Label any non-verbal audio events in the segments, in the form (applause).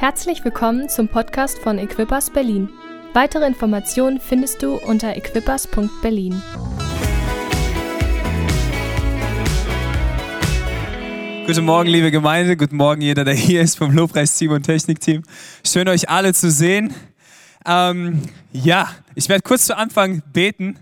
Herzlich willkommen zum Podcast von Equippers Berlin. Weitere Informationen findest du unter equippers.berlin. Guten Morgen, liebe Gemeinde. Guten Morgen, jeder, der hier ist vom Lobpreisteam und Technikteam. Schön, euch alle zu sehen. Ähm, ja, ich werde kurz zu Anfang beten.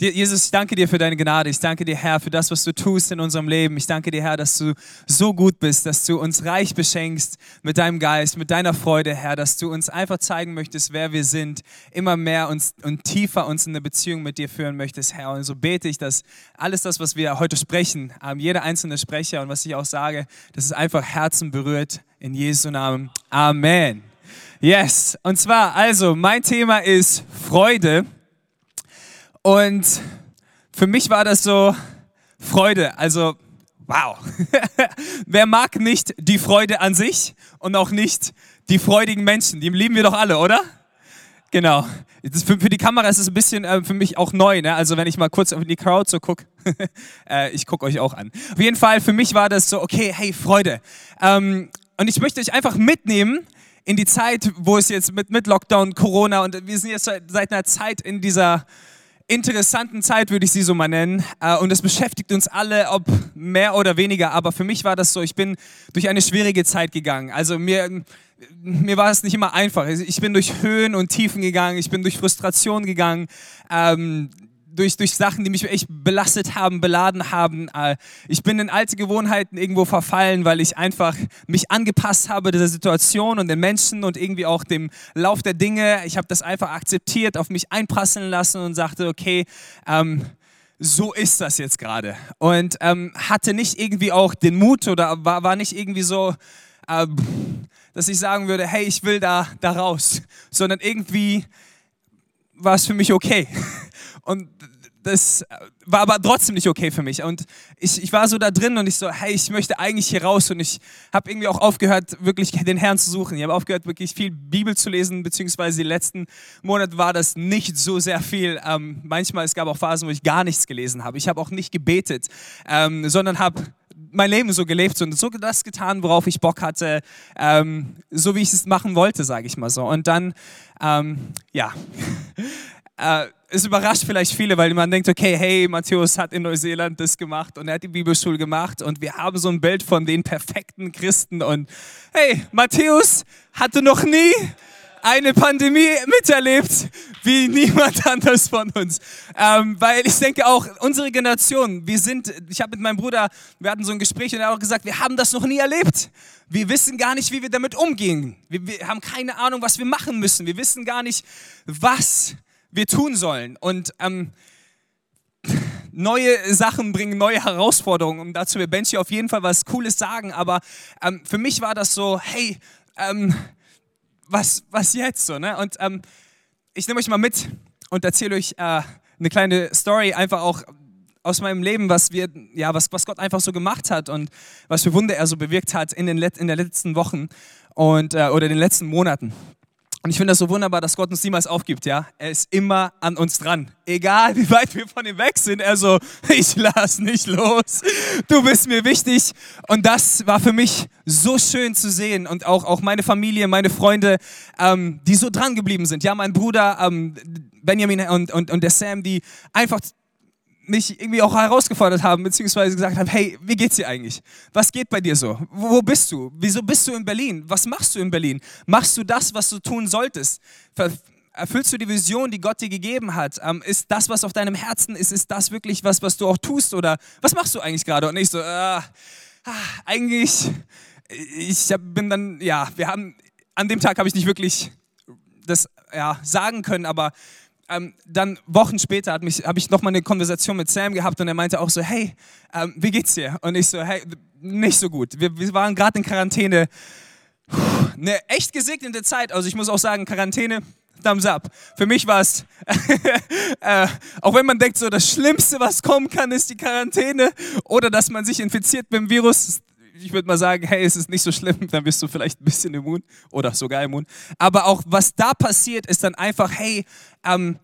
Jesus, ich danke dir für deine Gnade. Ich danke dir, Herr, für das, was du tust in unserem Leben. Ich danke dir, Herr, dass du so gut bist, dass du uns reich beschenkst mit deinem Geist, mit deiner Freude, Herr, dass du uns einfach zeigen möchtest, wer wir sind, immer mehr uns und tiefer uns in eine Beziehung mit dir führen möchtest, Herr. Und so bete ich, dass alles das, was wir heute sprechen, ähm, jeder einzelne Sprecher und was ich auch sage, dass es einfach Herzen berührt. In Jesu Namen. Amen. Yes. Und zwar, also, mein Thema ist Freude. Und für mich war das so Freude. Also, wow. (laughs) Wer mag nicht die Freude an sich und auch nicht die freudigen Menschen? Die lieben wir doch alle, oder? Genau. Für, für, die Kamera ist es ein bisschen äh, für mich auch neu. Ne? Also wenn ich mal kurz auf die Crowd so gucke, (laughs) äh, ich gucke euch auch an. Auf jeden Fall, für mich war das so, okay, hey, Freude. Ähm, und ich möchte euch einfach mitnehmen in die Zeit, wo es jetzt mit, mit Lockdown, Corona und wir sind jetzt seit einer Zeit in dieser interessanten Zeit, würde ich sie so mal nennen. Äh, und es beschäftigt uns alle, ob mehr oder weniger. Aber für mich war das so, ich bin durch eine schwierige Zeit gegangen. Also mir, mir war es nicht immer einfach. Ich bin durch Höhen und Tiefen gegangen, ich bin durch Frustration gegangen. Ähm, durch, durch Sachen, die mich echt belastet haben, beladen haben. Äh, ich bin in alte Gewohnheiten irgendwo verfallen, weil ich einfach mich angepasst habe dieser Situation und den Menschen und irgendwie auch dem Lauf der Dinge. Ich habe das einfach akzeptiert, auf mich einprasseln lassen und sagte, okay, ähm, so ist das jetzt gerade. Und ähm, hatte nicht irgendwie auch den Mut oder war, war nicht irgendwie so, äh, dass ich sagen würde, hey, ich will da, da raus, sondern irgendwie war es für mich okay. (laughs) Und das war aber trotzdem nicht okay für mich. Und ich, ich war so da drin und ich so, hey, ich möchte eigentlich hier raus. Und ich habe irgendwie auch aufgehört, wirklich den Herrn zu suchen. Ich habe aufgehört, wirklich viel Bibel zu lesen, beziehungsweise die letzten Monate war das nicht so sehr viel. Ähm, manchmal, es gab auch Phasen, wo ich gar nichts gelesen habe. Ich habe auch nicht gebetet, ähm, sondern habe mein Leben so gelebt und so das getan, worauf ich Bock hatte, ähm, so wie ich es machen wollte, sage ich mal so. Und dann, ähm, ja, (laughs) äh, es überrascht vielleicht viele, weil man denkt, okay, hey, Matthäus hat in Neuseeland das gemacht und er hat die Bibelschule gemacht und wir haben so ein Bild von den perfekten Christen und hey, Matthäus hatte noch nie eine Pandemie miterlebt wie niemand anders von uns. Ähm, weil ich denke auch, unsere Generation, wir sind, ich habe mit meinem Bruder, wir hatten so ein Gespräch und er hat auch gesagt, wir haben das noch nie erlebt. Wir wissen gar nicht, wie wir damit umgehen. Wir, wir haben keine Ahnung, was wir machen müssen. Wir wissen gar nicht, was wir tun sollen. Und ähm, neue Sachen bringen neue Herausforderungen. Und dazu wird Benji auf jeden Fall was Cooles sagen. Aber ähm, für mich war das so, hey, ähm, was, was jetzt so? Ne? Und ähm, ich nehme euch mal mit und erzähle euch äh, eine kleine Story, einfach auch aus meinem Leben, was wir, ja, was, was Gott einfach so gemacht hat und was für Wunder er so bewirkt hat in den, in den letzten Wochen und, äh, oder den letzten Monaten. Und ich finde das so wunderbar, dass Gott uns niemals aufgibt, ja. Er ist immer an uns dran. Egal, wie weit wir von ihm weg sind. Er so, (laughs) ich lass nicht los. Du bist mir wichtig. Und das war für mich so schön zu sehen. Und auch, auch meine Familie, meine Freunde, ähm, die so dran geblieben sind. Ja, mein Bruder, ähm, Benjamin und, und, und der Sam, die einfach mich irgendwie auch herausgefordert haben, beziehungsweise gesagt haben, hey, wie geht's dir eigentlich? Was geht bei dir so? Wo, bist du? Wieso bist du in Berlin? Was machst du in Berlin? Machst du das, was du tun solltest? Erfüllst du die Vision, die Gott dir gegeben hat? Ähm, ist das, was auf deinem Herzen ist, ist das wirklich was, was du auch tust? Oder was machst du eigentlich gerade? Und ich so, äh, eigentlich, ich bin dann, ja, wir haben, an dem Tag habe ich nicht wirklich das ja, sagen können, aber ähm, dann Wochen später habe ich nochmal eine Konversation mit Sam gehabt und er meinte auch so, hey, ähm, wie geht's dir? Und ich so, hey, nicht so gut. Wir, wir waren gerade in Quarantäne. Puh, eine echt gesegnete Zeit. Also ich muss auch sagen, Quarantäne, Thumbs up. Für mich war es, (laughs) äh, auch wenn man denkt, so das Schlimmste, was kommen kann, ist die Quarantäne oder dass man sich infiziert mit dem Virus. Ich würde mal sagen, hey, es ist nicht so schlimm, dann bist du vielleicht ein bisschen immun oder sogar immun. Aber auch was da passiert, ist dann einfach, hey, ähm,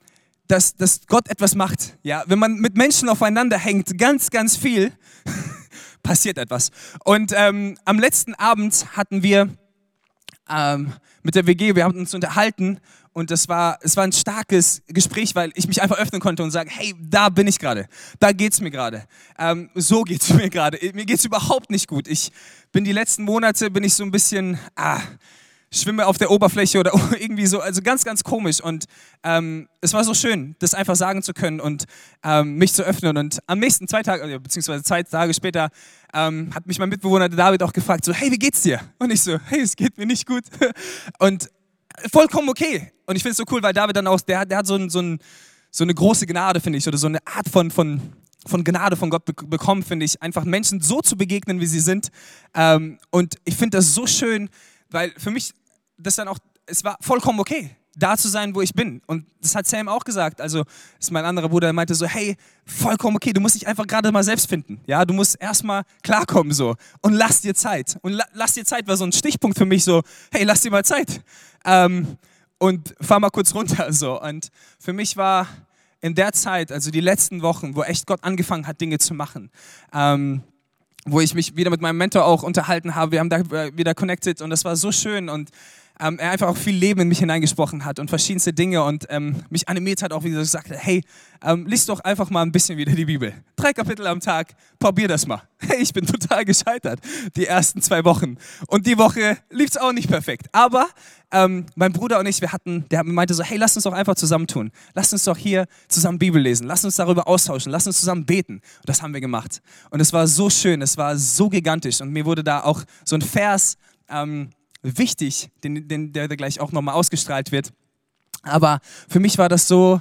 dass, dass Gott etwas macht. Ja, wenn man mit Menschen aufeinander hängt, ganz, ganz viel, (laughs) passiert etwas. Und ähm, am letzten Abend hatten wir ähm, mit der WG, wir haben uns unterhalten und das war, es war ein starkes Gespräch, weil ich mich einfach öffnen konnte und sagen, hey, da bin ich gerade, da geht's mir gerade, ähm, so geht's (laughs) mir gerade, mir geht's überhaupt nicht gut. Ich bin die letzten Monate, bin ich so ein bisschen, ah, schwimme auf der Oberfläche oder (laughs) irgendwie so, also ganz, ganz komisch. Und ähm, es war so schön, das einfach sagen zu können und ähm, mich zu öffnen. Und am nächsten zwei Tage, beziehungsweise zwei Tage später, ähm, hat mich mein Mitbewohner David auch gefragt, so, hey, wie geht's dir? Und ich so, hey, es geht mir nicht gut. (laughs) Und vollkommen okay. Und ich finde es so cool, weil David dann auch, der, der hat so, ein, so, ein, so eine große Gnade, finde ich, oder so eine Art von, von, von Gnade von Gott bekommen, finde ich, einfach Menschen so zu begegnen, wie sie sind. Ähm, und ich finde das so schön, weil für mich das dann auch, es war vollkommen okay da zu sein, wo ich bin. Und das hat Sam auch gesagt. Also, ist mein anderer Bruder, der meinte so, hey, vollkommen okay, du musst dich einfach gerade mal selbst finden. Ja, du musst erstmal klarkommen so und lass dir Zeit. Und la lass dir Zeit war so ein Stichpunkt für mich so, hey, lass dir mal Zeit. Ähm, und fahr mal kurz runter (laughs) so. Und für mich war in der Zeit, also die letzten Wochen, wo echt Gott angefangen hat, Dinge zu machen, ähm, wo ich mich wieder mit meinem Mentor auch unterhalten habe, wir haben da wieder connected und das war so schön und ähm, er einfach auch viel Leben in mich hineingesprochen hat und verschiedenste Dinge und ähm, mich animiert hat, auch wie gesagt, hey, ähm, lies doch einfach mal ein bisschen wieder die Bibel. Drei Kapitel am Tag, probier das mal. (laughs) Hey, ich bin total gescheitert die ersten zwei Wochen und die Woche lief es auch nicht perfekt. Aber ähm, mein Bruder und ich, wir hatten, der meinte so, hey, lass uns doch einfach zusammentun. Lass uns doch hier zusammen Bibel lesen. Lass uns darüber austauschen. Lass uns zusammen beten. Und das haben wir gemacht. Und es war so schön, es war so gigantisch und mir wurde da auch so ein Vers ähm, wichtig, den, den, der gleich auch nochmal ausgestrahlt wird. Aber für mich war das so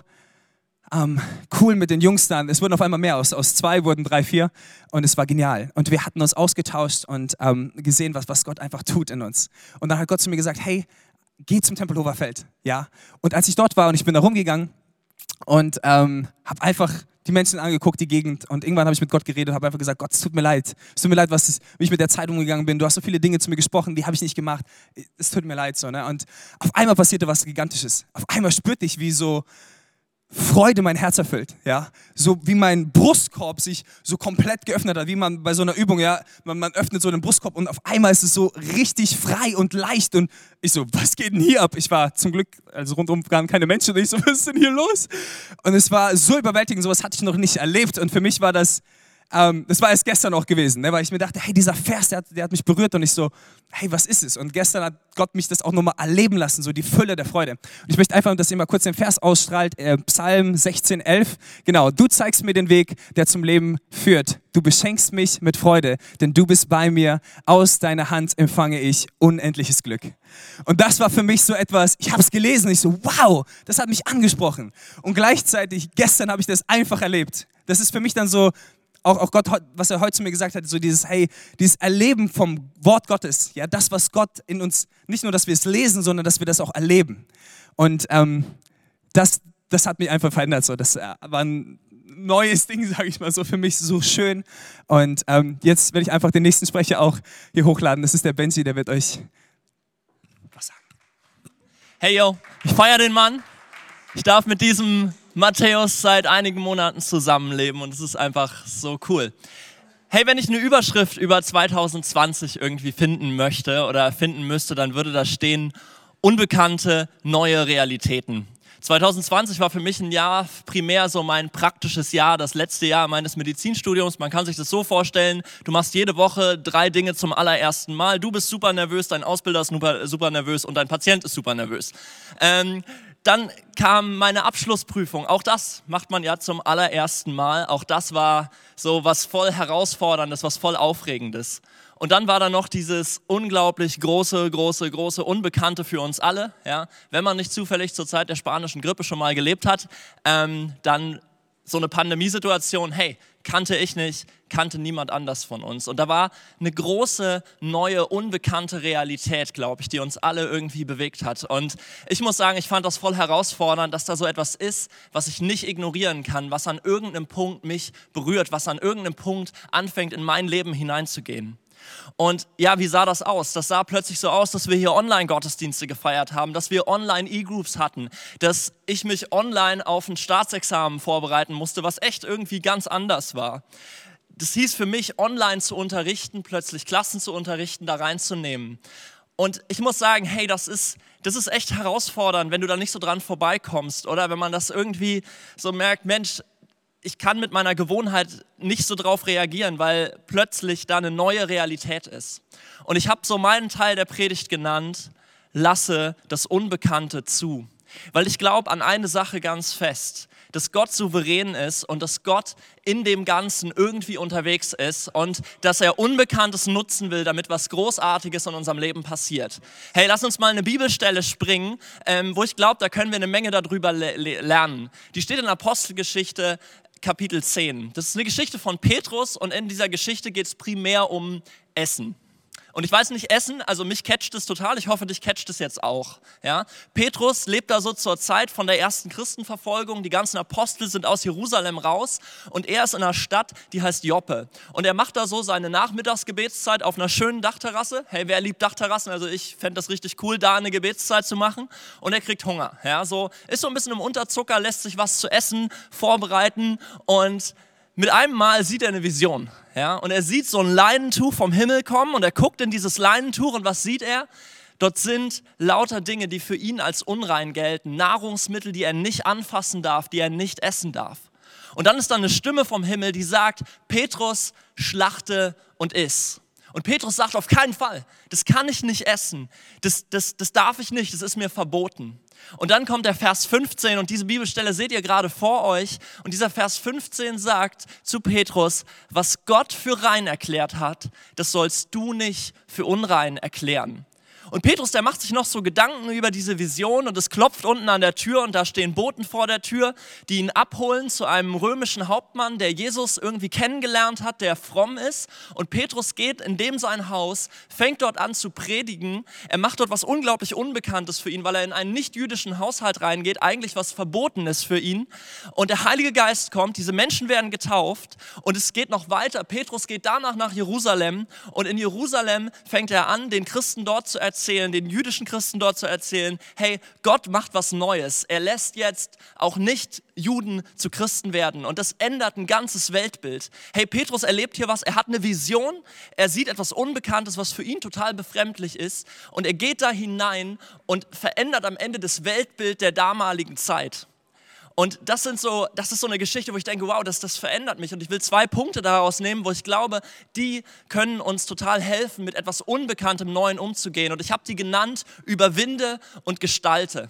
ähm, cool mit den Jungs dann. Es wurden auf einmal mehr. Aus, aus zwei wurden drei, vier. Und es war genial. Und wir hatten uns ausgetauscht und ähm, gesehen, was, was Gott einfach tut in uns. Und dann hat Gott zu mir gesagt, hey, geh zum Tempelhofer Feld. Ja? Und als ich dort war und ich bin da rumgegangen und ähm, habe einfach die Menschen angeguckt, die Gegend. Und irgendwann habe ich mit Gott geredet und habe einfach gesagt, Gott, es tut mir leid. Es tut mir leid, was wie ich mit der Zeit umgegangen bin. Du hast so viele Dinge zu mir gesprochen, die habe ich nicht gemacht. Es tut mir leid. So, ne? Und auf einmal passierte was Gigantisches. Auf einmal spürte ich, wie so Freude mein Herz erfüllt, ja. So wie mein Brustkorb sich so komplett geöffnet hat, wie man bei so einer Übung, ja, man, man öffnet so den Brustkorb und auf einmal ist es so richtig frei und leicht und ich so, was geht denn hier ab? Ich war zum Glück, also rundum waren keine Menschen und ich so, was ist denn hier los? Und es war so überwältigend, sowas hatte ich noch nicht erlebt und für mich war das ähm, das war erst gestern auch gewesen, ne, weil ich mir dachte, hey, dieser Vers, der hat, der hat, mich berührt und ich so, hey, was ist es? Und gestern hat Gott mich das auch nochmal erleben lassen, so die Fülle der Freude. Und ich möchte einfach, dass ihr mal kurz den Vers ausstrahlt, äh, Psalm 16, 11. Genau, du zeigst mir den Weg, der zum Leben führt. Du beschenkst mich mit Freude, denn du bist bei mir. Aus deiner Hand empfange ich unendliches Glück. Und das war für mich so etwas, ich habe es gelesen, ich so, wow, das hat mich angesprochen. Und gleichzeitig, gestern habe ich das einfach erlebt. Das ist für mich dann so, auch, auch Gott, was er heute zu mir gesagt hat, so dieses, hey, dieses Erleben vom Wort Gottes, ja, das, was Gott in uns, nicht nur, dass wir es lesen, sondern dass wir das auch erleben. Und ähm, das, das hat mich einfach verändert. So. Das äh, war ein neues Ding, (laughs) sage ich mal so, für mich so schön. Und ähm, jetzt werde ich einfach den nächsten Sprecher auch hier hochladen. Das ist der Benji, der wird euch was sagen. Hey yo, ich feiere den Mann. Ich darf mit diesem Matthäus seit einigen Monaten zusammenleben und es ist einfach so cool. Hey, wenn ich eine Überschrift über 2020 irgendwie finden möchte oder finden müsste, dann würde da stehen, unbekannte neue Realitäten. 2020 war für mich ein Jahr primär so mein praktisches Jahr, das letzte Jahr meines Medizinstudiums. Man kann sich das so vorstellen, du machst jede Woche drei Dinge zum allerersten Mal. Du bist super nervös, dein Ausbilder ist super, nervös und dein Patient ist super nervös. Ähm, dann kam meine Abschlussprüfung. Auch das macht man ja zum allerersten Mal. Auch das war so was voll herausforderndes, was voll aufregendes. Und dann war da noch dieses unglaublich große, große, große Unbekannte für uns alle. Ja? Wenn man nicht zufällig zur Zeit der spanischen Grippe schon mal gelebt hat, ähm, dann so eine Pandemiesituation, hey, kannte ich nicht, kannte niemand anders von uns. Und da war eine große, neue, unbekannte Realität, glaube ich, die uns alle irgendwie bewegt hat. Und ich muss sagen, ich fand das voll herausfordernd, dass da so etwas ist, was ich nicht ignorieren kann, was an irgendeinem Punkt mich berührt, was an irgendeinem Punkt anfängt, in mein Leben hineinzugehen. Und ja, wie sah das aus? Das sah plötzlich so aus, dass wir hier Online-Gottesdienste gefeiert haben, dass wir Online-E-Groups hatten, dass ich mich online auf ein Staatsexamen vorbereiten musste, was echt irgendwie ganz anders war. Das hieß für mich, online zu unterrichten, plötzlich Klassen zu unterrichten, da reinzunehmen. Und ich muss sagen, hey, das ist, das ist echt herausfordernd, wenn du da nicht so dran vorbeikommst oder wenn man das irgendwie so merkt, Mensch, ich kann mit meiner Gewohnheit nicht so drauf reagieren, weil plötzlich da eine neue Realität ist. Und ich habe so meinen Teil der Predigt genannt, lasse das Unbekannte zu. Weil ich glaube an eine Sache ganz fest dass Gott souverän ist und dass Gott in dem Ganzen irgendwie unterwegs ist und dass er Unbekanntes nutzen will, damit was Großartiges in unserem Leben passiert. Hey, lass uns mal eine Bibelstelle springen, ähm, wo ich glaube, da können wir eine Menge darüber le lernen. Die steht in Apostelgeschichte Kapitel 10. Das ist eine Geschichte von Petrus und in dieser Geschichte geht es primär um Essen. Und ich weiß nicht, Essen, also mich catcht es total, ich hoffe, dich catcht es jetzt auch. Ja? Petrus lebt da so zur Zeit von der ersten Christenverfolgung, die ganzen Apostel sind aus Jerusalem raus und er ist in einer Stadt, die heißt Joppe. Und er macht da so seine Nachmittagsgebetszeit auf einer schönen Dachterrasse. Hey, wer liebt Dachterrassen? Also ich fände das richtig cool, da eine Gebetszeit zu machen. Und er kriegt Hunger. Ja? So, ist so ein bisschen im Unterzucker, lässt sich was zu essen vorbereiten und mit einem Mal sieht er eine Vision. Ja? Und er sieht so ein Leinentuch vom Himmel kommen und er guckt in dieses Leinentuch und was sieht er? Dort sind lauter Dinge, die für ihn als unrein gelten. Nahrungsmittel, die er nicht anfassen darf, die er nicht essen darf. Und dann ist da eine Stimme vom Himmel, die sagt, Petrus, schlachte und iss. Und Petrus sagt, auf keinen Fall, das kann ich nicht essen, das, das, das darf ich nicht, das ist mir verboten. Und dann kommt der Vers 15 und diese Bibelstelle seht ihr gerade vor euch. Und dieser Vers 15 sagt zu Petrus, was Gott für rein erklärt hat, das sollst du nicht für unrein erklären. Und Petrus, der macht sich noch so Gedanken über diese Vision und es klopft unten an der Tür und da stehen Boten vor der Tür, die ihn abholen zu einem römischen Hauptmann, der Jesus irgendwie kennengelernt hat, der fromm ist. Und Petrus geht in dem sein Haus, fängt dort an zu predigen. Er macht dort was unglaublich Unbekanntes für ihn, weil er in einen nicht-jüdischen Haushalt reingeht, eigentlich was Verbotenes für ihn. Und der Heilige Geist kommt, diese Menschen werden getauft und es geht noch weiter. Petrus geht danach nach Jerusalem und in Jerusalem fängt er an, den Christen dort zu erzählen, erzählen, den jüdischen Christen dort zu erzählen, hey, Gott macht was Neues. Er lässt jetzt auch nicht Juden zu Christen werden und das ändert ein ganzes Weltbild. Hey, Petrus erlebt hier was, er hat eine Vision, er sieht etwas Unbekanntes, was für ihn total befremdlich ist und er geht da hinein und verändert am Ende das Weltbild der damaligen Zeit. Und das, sind so, das ist so eine Geschichte, wo ich denke, wow, das, das verändert mich. Und ich will zwei Punkte daraus nehmen, wo ich glaube, die können uns total helfen, mit etwas Unbekanntem Neuen umzugehen. Und ich habe die genannt, überwinde und gestalte.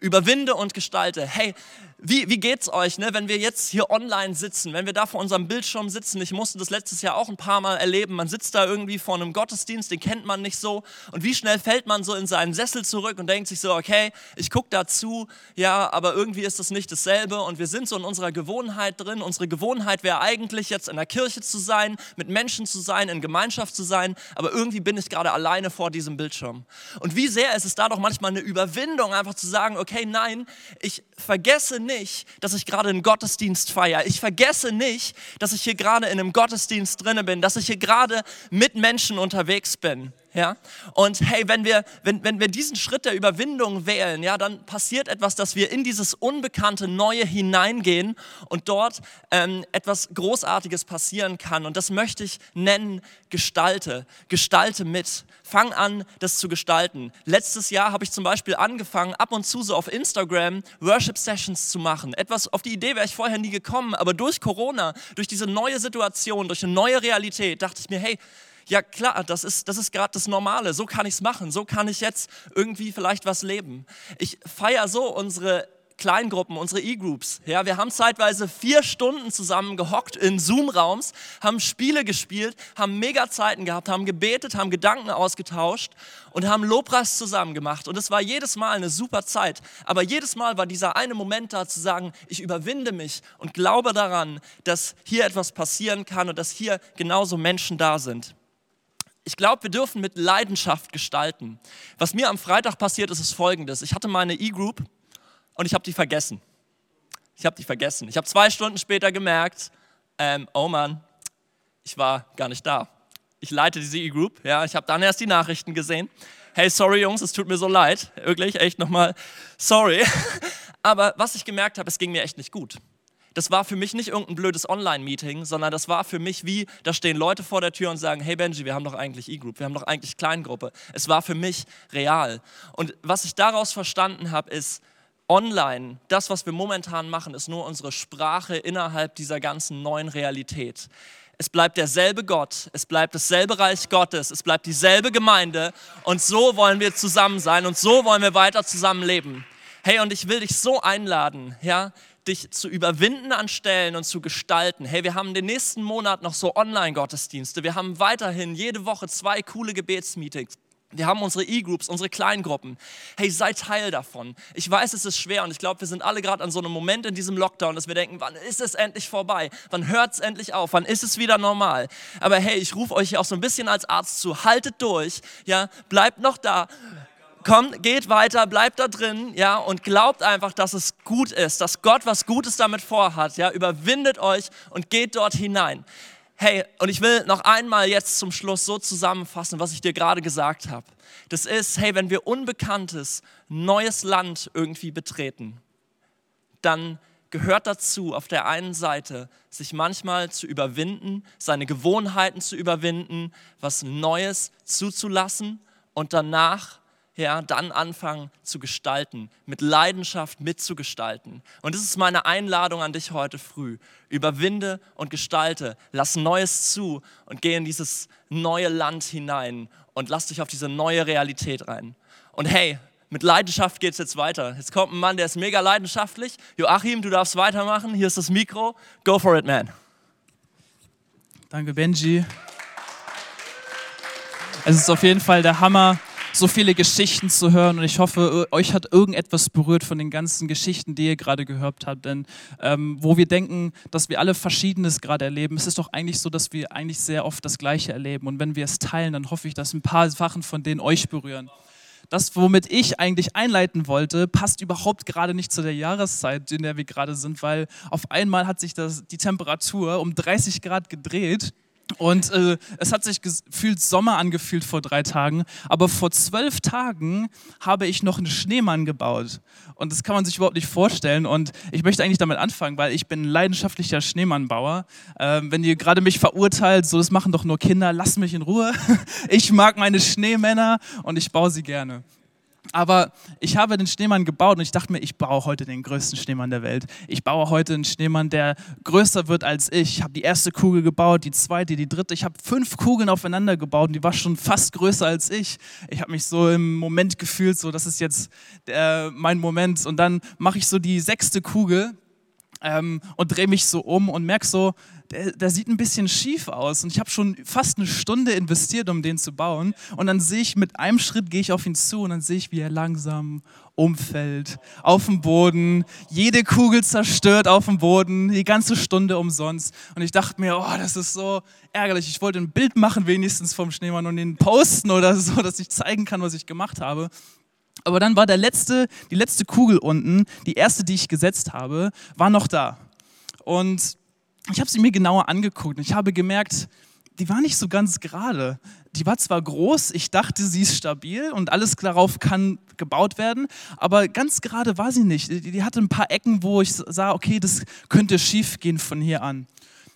Überwinde und gestalte. Hey, wie, wie geht's euch, ne, wenn wir jetzt hier online sitzen, wenn wir da vor unserem Bildschirm sitzen? Ich musste das letztes Jahr auch ein paar Mal erleben. Man sitzt da irgendwie vor einem Gottesdienst, den kennt man nicht so. Und wie schnell fällt man so in seinen Sessel zurück und denkt sich so, okay, ich gucke dazu, ja, aber irgendwie ist das nicht dasselbe. Und wir sind so in unserer Gewohnheit drin. Unsere Gewohnheit wäre eigentlich jetzt in der Kirche zu sein, mit Menschen zu sein, in Gemeinschaft zu sein. Aber irgendwie bin ich gerade alleine vor diesem Bildschirm. Und wie sehr ist es da doch manchmal eine Überwindung, einfach zu sagen, okay, nein, ich vergesse nicht, dass ich gerade einen Gottesdienst feiere. Ich vergesse nicht, dass ich hier gerade in einem Gottesdienst drinne bin, dass ich hier gerade mit Menschen unterwegs bin. Ja? Und hey, wenn wir, wenn, wenn wir diesen Schritt der Überwindung wählen, ja, dann passiert etwas, dass wir in dieses unbekannte Neue hineingehen und dort ähm, etwas Großartiges passieren kann. Und das möchte ich nennen, gestalte. Gestalte mit. Fang an, das zu gestalten. Letztes Jahr habe ich zum Beispiel angefangen, ab und zu so auf Instagram Worship Sessions zu machen. Etwas, auf die Idee wäre ich vorher nie gekommen, aber durch Corona, durch diese neue Situation, durch eine neue Realität, dachte ich mir, hey, ja klar, das ist, das ist gerade das Normale, so kann ich es machen, so kann ich jetzt irgendwie vielleicht was leben. Ich feiere so unsere Kleingruppen, unsere E-Groups. Ja, wir haben zeitweise vier Stunden zusammen gehockt in Zoom-Raums, haben Spiele gespielt, haben mega Zeiten gehabt, haben gebetet, haben Gedanken ausgetauscht und haben Lobpreis zusammen gemacht. Und es war jedes Mal eine super Zeit. Aber jedes Mal war dieser eine Moment da zu sagen, ich überwinde mich und glaube daran, dass hier etwas passieren kann und dass hier genauso Menschen da sind ich glaube, wir dürfen mit Leidenschaft gestalten. Was mir am Freitag passiert ist, ist folgendes. Ich hatte meine E-Group und ich habe die vergessen. Ich habe die vergessen. Ich habe zwei Stunden später gemerkt, ähm, oh Mann, ich war gar nicht da. Ich leite diese E-Group, ja, ich habe dann erst die Nachrichten gesehen. Hey, sorry Jungs, es tut mir so leid, wirklich, echt nochmal sorry. (laughs) Aber was ich gemerkt habe, es ging mir echt nicht gut. Das war für mich nicht irgendein blödes Online-Meeting, sondern das war für mich wie, da stehen Leute vor der Tür und sagen, hey Benji, wir haben doch eigentlich E-Group, wir haben doch eigentlich Kleingruppe. Es war für mich real. Und was ich daraus verstanden habe, ist, online, das, was wir momentan machen, ist nur unsere Sprache innerhalb dieser ganzen neuen Realität. Es bleibt derselbe Gott, es bleibt dasselbe Reich Gottes, es bleibt dieselbe Gemeinde und so wollen wir zusammen sein und so wollen wir weiter zusammenleben. Hey, und ich will dich so einladen, ja, dich zu überwinden an Stellen und zu gestalten. Hey, wir haben den nächsten Monat noch so Online-Gottesdienste. Wir haben weiterhin jede Woche zwei coole Gebetsmeetings. Wir haben unsere E-Groups, unsere Kleingruppen. Hey, sei Teil davon. Ich weiß, es ist schwer und ich glaube, wir sind alle gerade an so einem Moment in diesem Lockdown, dass wir denken, wann ist es endlich vorbei? Wann hört es endlich auf? Wann ist es wieder normal? Aber hey, ich rufe euch hier auch so ein bisschen als Arzt zu. Haltet durch, ja, bleibt noch da. Kommt, geht weiter, bleibt da drin, ja, und glaubt einfach, dass es gut ist, dass Gott was Gutes damit vorhat, ja. Überwindet euch und geht dort hinein. Hey, und ich will noch einmal jetzt zum Schluss so zusammenfassen, was ich dir gerade gesagt habe. Das ist, hey, wenn wir unbekanntes, neues Land irgendwie betreten, dann gehört dazu, auf der einen Seite sich manchmal zu überwinden, seine Gewohnheiten zu überwinden, was Neues zuzulassen und danach ja, dann anfangen zu gestalten, mit Leidenschaft mitzugestalten. Und das ist meine Einladung an dich heute früh. Überwinde und gestalte, lass Neues zu und geh in dieses neue Land hinein und lass dich auf diese neue Realität rein. Und hey, mit Leidenschaft geht es jetzt weiter. Jetzt kommt ein Mann, der ist mega leidenschaftlich. Joachim, du darfst weitermachen. Hier ist das Mikro. Go for it, man. Danke, Benji. Es ist auf jeden Fall der Hammer, so viele Geschichten zu hören und ich hoffe, euch hat irgendetwas berührt von den ganzen Geschichten, die ihr gerade gehört habt. Denn ähm, wo wir denken, dass wir alle Verschiedenes gerade erleben, es ist doch eigentlich so, dass wir eigentlich sehr oft das Gleiche erleben. Und wenn wir es teilen, dann hoffe ich, dass ein paar Sachen von denen euch berühren. Das, womit ich eigentlich einleiten wollte, passt überhaupt gerade nicht zu der Jahreszeit, in der wir gerade sind, weil auf einmal hat sich das, die Temperatur um 30 Grad gedreht und äh, es hat sich gefühlt Sommer angefühlt vor drei Tagen, aber vor zwölf Tagen habe ich noch einen Schneemann gebaut. Und das kann man sich überhaupt nicht vorstellen. Und ich möchte eigentlich damit anfangen, weil ich bin ein leidenschaftlicher Schneemannbauer. Ähm, wenn ihr gerade mich verurteilt, so das machen doch nur Kinder, lasst mich in Ruhe. (laughs) Ich mag meine Schneemänner und ich baue sie gerne. Aber ich habe den Schneemann gebaut und ich dachte mir, ich baue heute den größten Schneemann der Welt. Ich baue heute einen Schneemann, der größer wird als ich. Ich habe die erste Kugel gebaut, die zweite, die dritte. Ich habe fünf Kugeln aufeinander gebaut und die war schon fast größer als ich. Ich habe mich so im Moment gefühlt, so das ist jetzt äh, mein Moment. Und dann mache ich so die sechste Kugel ähm, und drehe mich so um und merke so, der, der, sieht ein bisschen schief aus und ich habe schon fast eine Stunde investiert, um den zu bauen. Und dann sehe ich, mit einem Schritt gehe ich auf ihn zu und dann sehe ich, wie er langsam umfällt, auf dem Boden, jede Kugel zerstört auf dem Boden, die ganze Stunde umsonst. Und ich dachte mir, oh, das ist so ärgerlich, ich wollte ein Bild machen wenigstens vom Schneemann und ihn posten oder so, (laughs) dass ich zeigen kann, was ich gemacht habe. Aber dann war der letzte, die letzte Kugel unten, die erste, die ich gesetzt habe, war noch da. Und ich habe sie mir genauer angeguckt und ich habe gemerkt, die war nicht so ganz gerade. Die war zwar groß, ich dachte, sie ist stabil und alles darauf kann gebaut werden, aber ganz gerade war sie nicht. Die, hatte ein paar Ecken, wo ich sah, okay, das könnte schief gehen von hier an.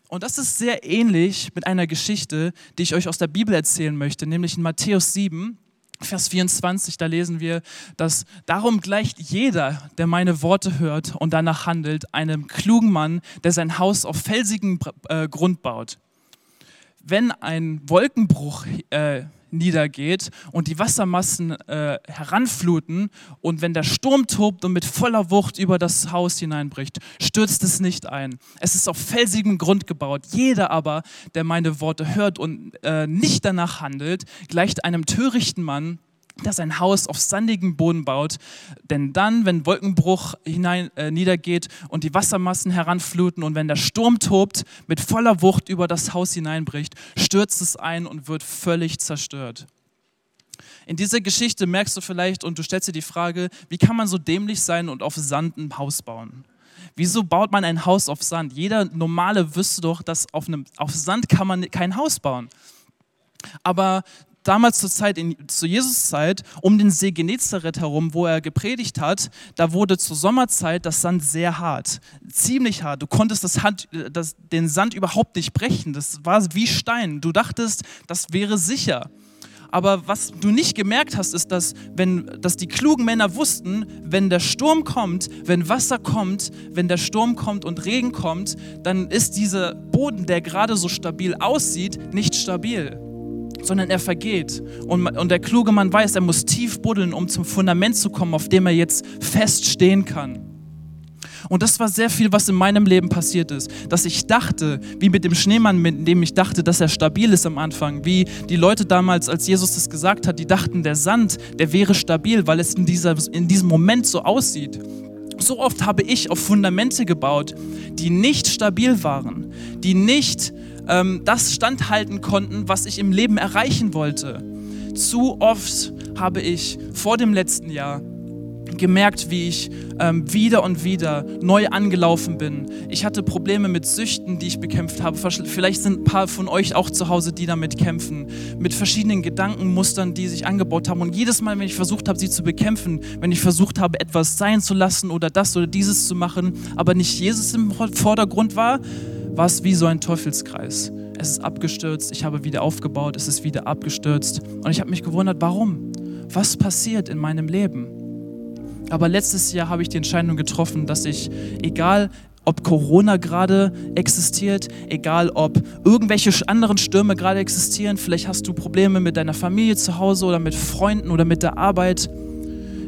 Und das ist sehr ähnlich mit einer Geschichte, die ich euch aus der Bibel erzählen möchte, nämlich in Matthäus 7. Vers 24, da lesen wir, dass darum gleicht jeder, der meine Worte hört und danach handelt, einem klugen Mann, der sein Haus auf felsigen äh, Grund baut. Wenn ein Wolkenbruch äh, niedergeht und die Wassermassen äh, heranfluten und wenn der Sturm tobt und mit voller Wucht über das Haus hineinbricht, stürzt es nicht ein. Es ist auf felsigem Grund gebaut. Jeder aber, der meine Worte hört und äh, nicht danach handelt, gleicht einem törichten Mann, der sein Haus auf sandigem Boden baut. Denn dann, wenn Wolkenbruch hinein, äh, niedergeht und die Wassermassen heranfluten und wenn der Sturm tobt, mit voller Wucht über das Haus hineinbricht, stürzt es ein und wird völlig zerstört. In dieser Geschichte merkst du vielleicht und du stellst dir die Frage, wie kann man so dämlich sein und auf Sand ein Haus bauen? Wieso baut man ein Haus auf Sand? Jeder Normale wüsste doch, dass auf, einem, auf Sand kann man kein Haus bauen. Aber damals zur Zeit, in, zu Jesus Zeit, um den See Genezareth herum, wo er gepredigt hat, da wurde zur Sommerzeit das Sand sehr hart, ziemlich hart. Du konntest das Hand, das, den Sand überhaupt nicht brechen. Das war wie Stein. Du dachtest, das wäre sicher. Aber was du nicht gemerkt hast, ist, dass, wenn, dass die klugen Männer wussten, wenn der Sturm kommt, wenn Wasser kommt, wenn der Sturm kommt und Regen kommt, dann ist dieser Boden, der gerade so stabil aussieht, nicht stabil sondern er vergeht. Und, und der kluge Mann weiß, er muss tief buddeln, um zum Fundament zu kommen, auf dem er jetzt feststehen kann. Und das war sehr viel, was in meinem Leben passiert ist. Dass ich dachte, wie mit dem Schneemann, mit dem ich dachte, dass er stabil ist am Anfang, wie die Leute damals, als Jesus das gesagt hat, die dachten, der Sand, der wäre stabil, weil es in, dieser, in diesem Moment so aussieht. So oft habe ich auf Fundamente gebaut, die nicht stabil waren, die nicht ähm, das standhalten konnten, was ich im Leben erreichen wollte. Zu oft habe ich vor dem letzten Jahr gemerkt, wie ich ähm, wieder und wieder neu angelaufen bin. Ich hatte Probleme mit Süchten, die ich bekämpft habe. Vielleicht sind ein paar von euch auch zu Hause, die damit kämpfen. Mit verschiedenen Gedankenmustern, die sich angebaut haben. Und jedes Mal, wenn ich versucht habe, sie zu bekämpfen, wenn ich versucht habe, etwas sein zu lassen oder das oder dieses zu machen, aber nicht Jesus im Vordergrund war, war es wie so ein Teufelskreis. Es ist abgestürzt, ich habe wieder aufgebaut, es ist wieder abgestürzt. Und ich habe mich gewundert, warum? Was passiert in meinem Leben? Aber letztes Jahr habe ich die Entscheidung getroffen, dass ich, egal ob Corona gerade existiert, egal ob irgendwelche anderen Stürme gerade existieren, vielleicht hast du Probleme mit deiner Familie zu Hause oder mit Freunden oder mit der Arbeit.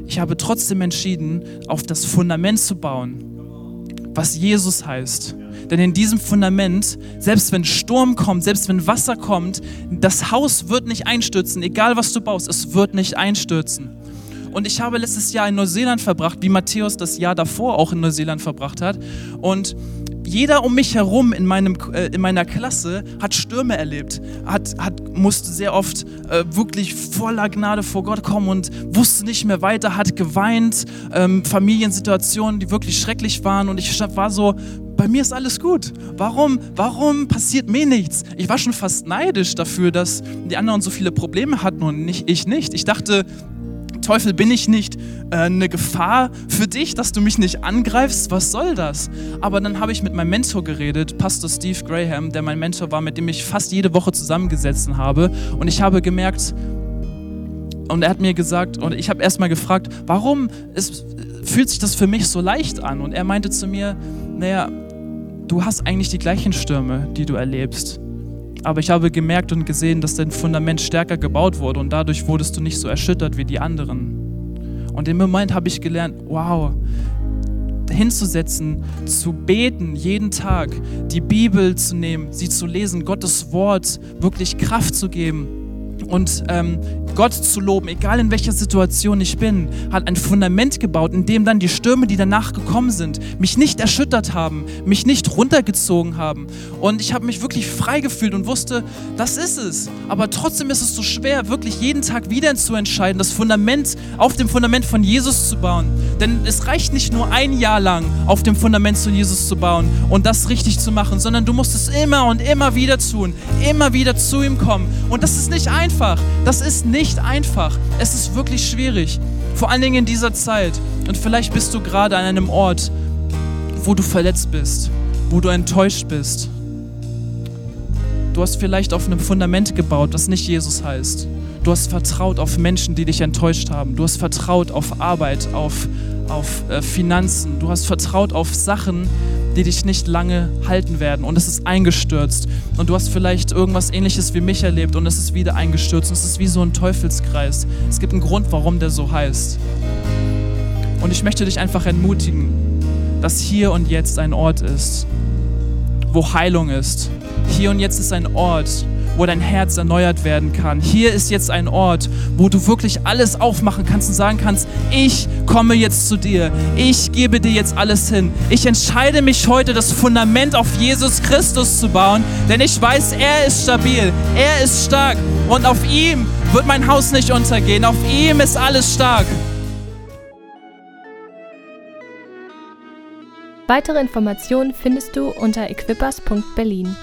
Ich habe trotzdem entschieden, auf das Fundament zu bauen, was Jesus heißt. Denn in diesem Fundament, selbst wenn Sturm kommt, selbst wenn Wasser kommt, das Haus wird nicht einstürzen, egal was du baust, es wird nicht einstürzen. Und ich habe letztes Jahr in Neuseeland verbracht, wie Matthäus das Jahr davor auch in Neuseeland verbracht hat. Und jeder um mich herum in, meinem, äh, in meiner Klasse hat Stürme erlebt, hat, hat, musste sehr oft äh, wirklich voller Gnade vor Gott kommen und wusste nicht mehr weiter, hat geweint, ähm, Familiensituationen, die wirklich schrecklich waren. Und ich war so, bei mir ist alles gut. Warum, warum passiert mir nichts? Ich war schon fast neidisch dafür, dass die anderen so viele Probleme hatten und nicht, ich nicht. Ich dachte, Teufel, bin ich nicht äh, eine Gefahr für dich, dass du mich nicht angreifst? Was soll das? Aber dann habe ich mit meinem Mentor geredet, Pastor Steve Graham, der mein Mentor war, mit dem ich fast jede Woche zusammengesetzt habe. Und ich habe gemerkt, und er hat mir gesagt, und ich habe erstmal gefragt, warum ist, fühlt sich das für mich so leicht an? Und er meinte zu mir, naja, du hast eigentlich die gleichen Stürme, die du erlebst. Aber ich habe gemerkt und gesehen, dass dein Fundament stärker gebaut wurde und dadurch wurdest du nicht so erschüttert wie die anderen. Und im Moment habe ich gelernt, wow, hinzusetzen, zu beten, jeden Tag, die Bibel zu nehmen, sie zu lesen, Gottes Wort wirklich Kraft zu geben und ähm, Gott zu loben, egal in welcher Situation ich bin, hat ein Fundament gebaut, in dem dann die Stürme, die danach gekommen sind, mich nicht erschüttert haben, mich nicht runtergezogen haben. Und ich habe mich wirklich frei gefühlt und wusste, das ist es. Aber trotzdem ist es so schwer, wirklich jeden Tag wieder zu entscheiden, das Fundament auf dem Fundament von Jesus zu bauen. Denn es reicht nicht nur ein Jahr lang auf dem Fundament zu Jesus zu bauen und das richtig zu machen, sondern du musst es immer und immer wieder tun, immer wieder zu ihm kommen. Und das ist nicht einfach. Das ist nicht nicht einfach. Es ist wirklich schwierig. Vor allen Dingen in dieser Zeit. Und vielleicht bist du gerade an einem Ort, wo du verletzt bist, wo du enttäuscht bist. Du hast vielleicht auf einem Fundament gebaut, das nicht Jesus heißt. Du hast vertraut auf Menschen, die dich enttäuscht haben. Du hast vertraut auf Arbeit, auf, auf äh, Finanzen. Du hast vertraut auf Sachen, die dich nicht lange halten werden. Und es ist eingestürzt. Und du hast vielleicht irgendwas ähnliches wie mich erlebt und es ist wieder eingestürzt. Und es ist wie so ein Teufelskreis. Es gibt einen Grund, warum der so heißt. Und ich möchte dich einfach ermutigen, dass hier und jetzt ein Ort ist, wo Heilung ist. Hier und jetzt ist ein Ort, wo dein Herz erneuert werden kann. Hier ist jetzt ein Ort, wo du wirklich alles aufmachen kannst und sagen kannst, ich komme jetzt zu dir. Ich gebe dir jetzt alles hin. Ich entscheide mich heute, das Fundament auf Jesus Christus zu bauen, denn ich weiß, er ist stabil, er ist stark und auf ihm wird mein Haus nicht untergehen. Auf ihm ist alles stark. Weitere Informationen findest du unter equippers.berlin.